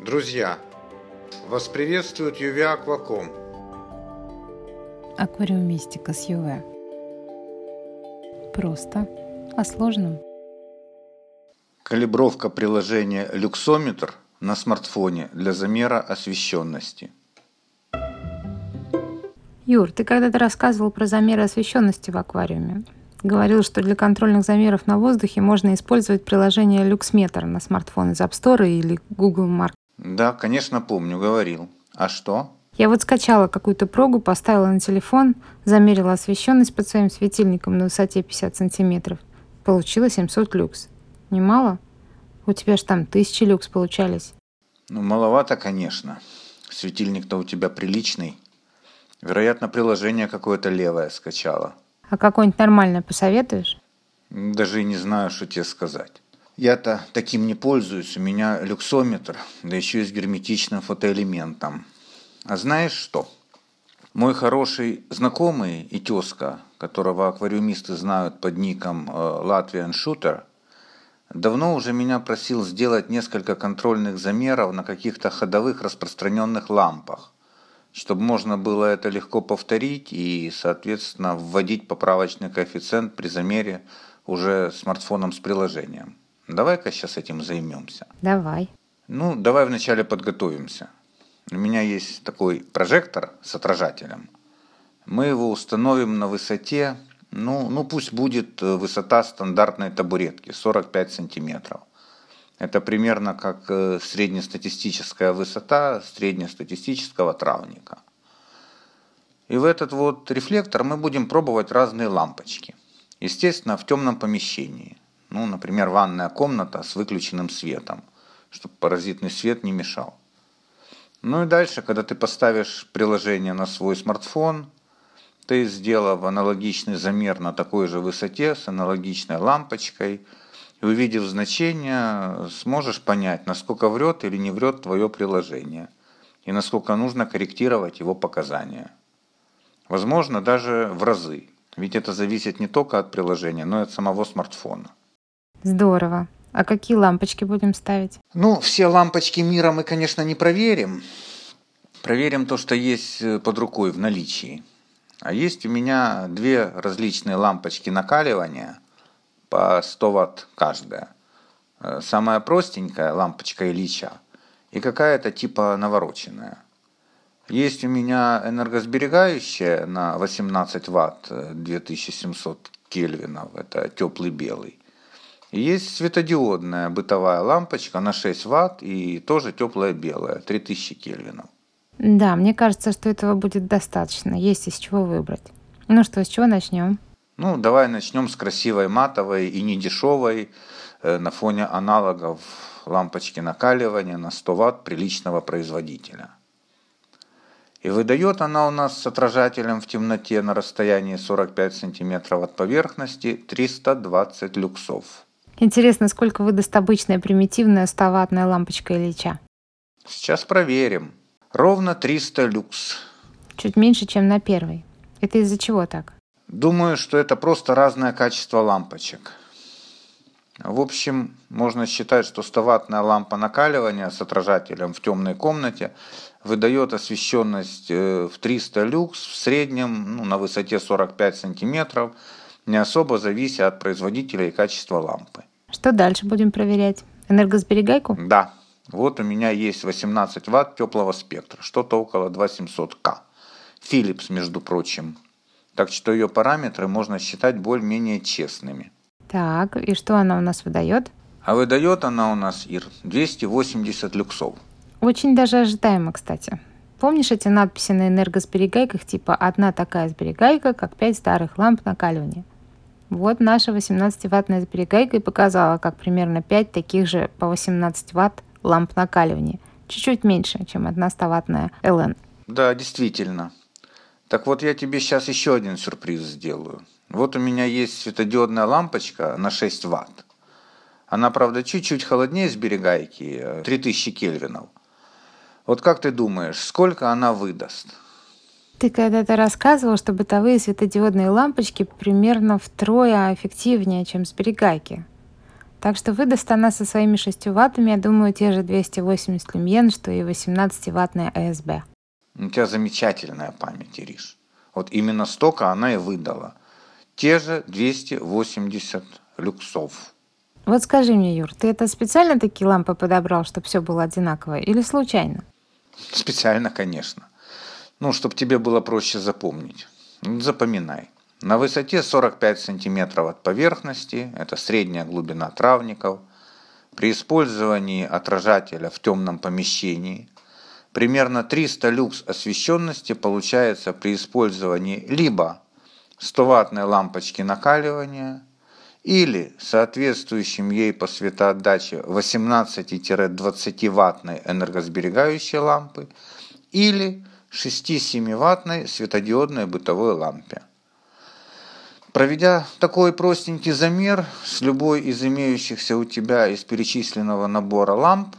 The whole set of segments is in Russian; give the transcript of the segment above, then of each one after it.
Друзья, вас приветствует UV Aquacom. Аквариумистика с ЮВ. Просто о сложном. Калибровка приложения «Люксометр» на смартфоне для замера освещенности. Юр, ты когда-то рассказывал про замеры освещенности в аквариуме. Говорил, что для контрольных замеров на воздухе можно использовать приложение LuxMeter на смартфон из App Store или Google Mark. Да, конечно, помню, говорил. А что? Я вот скачала какую-то прогу, поставила на телефон, замерила освещенность под своим светильником на высоте 50 сантиметров. Получила 700 люкс. Немало? У тебя ж там тысячи люкс получались. Ну, маловато, конечно. Светильник-то у тебя приличный. Вероятно, приложение какое-то левое скачала. А какое-нибудь нормальное посоветуешь? Даже и не знаю, что тебе сказать. Я-то таким не пользуюсь, у меня люксометр, да еще и с герметичным фотоэлементом. А знаешь что? Мой хороший знакомый и тезка, которого аквариумисты знают под ником э, Latvian Shooter, давно уже меня просил сделать несколько контрольных замеров на каких-то ходовых распространенных лампах, чтобы можно было это легко повторить и, соответственно, вводить поправочный коэффициент при замере уже смартфоном с приложением. Давай-ка сейчас этим займемся. Давай. Ну, давай вначале подготовимся. У меня есть такой прожектор с отражателем. Мы его установим на высоте, ну, ну пусть будет э, высота стандартной табуретки, 45 сантиметров. Это примерно как э, среднестатистическая высота среднестатистического травника. И в этот вот рефлектор мы будем пробовать разные лампочки. Естественно, в темном помещении. Ну, например, ванная комната с выключенным светом, чтобы паразитный свет не мешал. Ну и дальше, когда ты поставишь приложение на свой смартфон, ты, сделав аналогичный замер на такой же высоте с аналогичной лампочкой, и увидев значение, сможешь понять, насколько врет или не врет твое приложение, и насколько нужно корректировать его показания. Возможно, даже в разы, ведь это зависит не только от приложения, но и от самого смартфона. Здорово. А какие лампочки будем ставить? Ну, все лампочки мира мы, конечно, не проверим. Проверим то, что есть э, под рукой в наличии. А есть у меня две различные лампочки накаливания по 100 ватт каждая. Э, самая простенькая лампочка Ильича и какая-то типа навороченная. Есть у меня энергосберегающая на 18 ватт 2700 э, кельвинов, это теплый белый. Есть светодиодная бытовая лампочка на 6 ватт и тоже теплая белая, 3000 кельвинов. Да, мне кажется, что этого будет достаточно. Есть из чего выбрать. Ну что, с чего начнем? Ну, давай начнем с красивой матовой и недешевой э, на фоне аналогов лампочки накаливания на 100 ватт приличного производителя. И выдает она у нас с отражателем в темноте на расстоянии 45 сантиметров от поверхности 320 люксов. Интересно, сколько выдаст обычная примитивная 100-ваттная лампочка Ильича? Сейчас проверим. Ровно 300 люкс. Чуть меньше, чем на первой. Это из-за чего так? Думаю, что это просто разное качество лампочек. В общем, можно считать, что 100-ваттная лампа накаливания с отражателем в темной комнате выдает освещенность э, в 300 люкс в среднем ну, на высоте 45 сантиметров, не особо завися от производителя и качества лампы. Что дальше будем проверять? Энергосберегайку? Да. Вот у меня есть 18 ватт теплого спектра, что-то около 2700К. Philips, между прочим. Так что ее параметры можно считать более-менее честными. Так, и что она у нас выдает? А выдает она у нас, Ир, 280 люксов. Очень даже ожидаемо, кстати. Помнишь эти надписи на энергосберегайках типа «одна такая сберегайка, как пять старых ламп накаливания»? Вот наша 18-ваттная сберегайка и показала, как примерно 5 таких же по 18 ватт ламп накаливания. Чуть-чуть меньше, чем одна 100-ваттная LN. Да, действительно. Так вот, я тебе сейчас еще один сюрприз сделаю. Вот у меня есть светодиодная лампочка на 6 ватт. Она, правда, чуть-чуть холоднее сберегайки, 3000 кельвинов. Вот как ты думаешь, сколько она выдаст? Ты когда-то рассказывал, что бытовые светодиодные лампочки примерно втрое эффективнее, чем сберегайки. Так что выдаст она со своими 6 ваттами, я думаю, те же 280 люмен, что и 18-ваттная АСБ. У тебя замечательная память, Ириш. Вот именно столько она и выдала. Те же 280 люксов. Вот скажи мне, Юр, ты это специально такие лампы подобрал, чтобы все было одинаково, или случайно? Специально, конечно. Ну, чтобы тебе было проще запомнить. Запоминай. На высоте 45 см от поверхности, это средняя глубина травников, при использовании отражателя в темном помещении примерно 300 люкс освещенности получается при использовании либо 100-ваттной лампочки накаливания или соответствующим ей по светоотдаче 18-20-ваттной энергосберегающей лампы или 6-7-ваттной светодиодной бытовой лампе. Проведя такой простенький замер с любой из имеющихся у тебя из перечисленного набора ламп,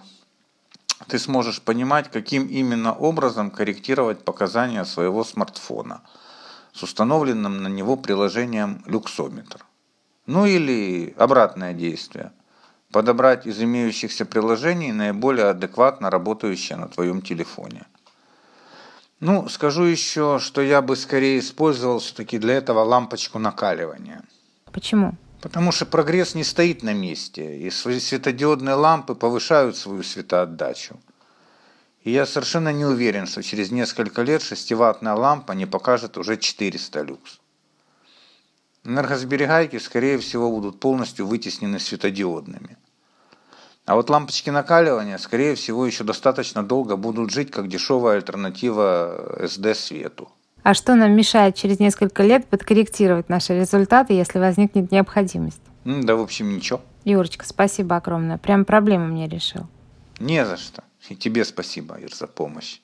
ты сможешь понимать, каким именно образом корректировать показания своего смартфона с установленным на него приложением люксометр. Ну или обратное действие. Подобрать из имеющихся приложений наиболее адекватно работающее на твоем телефоне – ну, скажу еще, что я бы скорее использовал все-таки для этого лампочку накаливания. Почему? Потому что прогресс не стоит на месте, и светодиодные лампы повышают свою светоотдачу. И я совершенно не уверен, что через несколько лет 6-ваттная лампа не покажет уже 400 люкс. Энергосберегайки, скорее всего, будут полностью вытеснены светодиодными – а вот лампочки накаливания, скорее всего, еще достаточно долго будут жить как дешевая альтернатива SD-свету. А что нам мешает через несколько лет подкорректировать наши результаты, если возникнет необходимость? Да, в общем, ничего. Юрочка, спасибо огромное. Прям проблему мне решил. Не за что. И тебе спасибо, Ир, за помощь.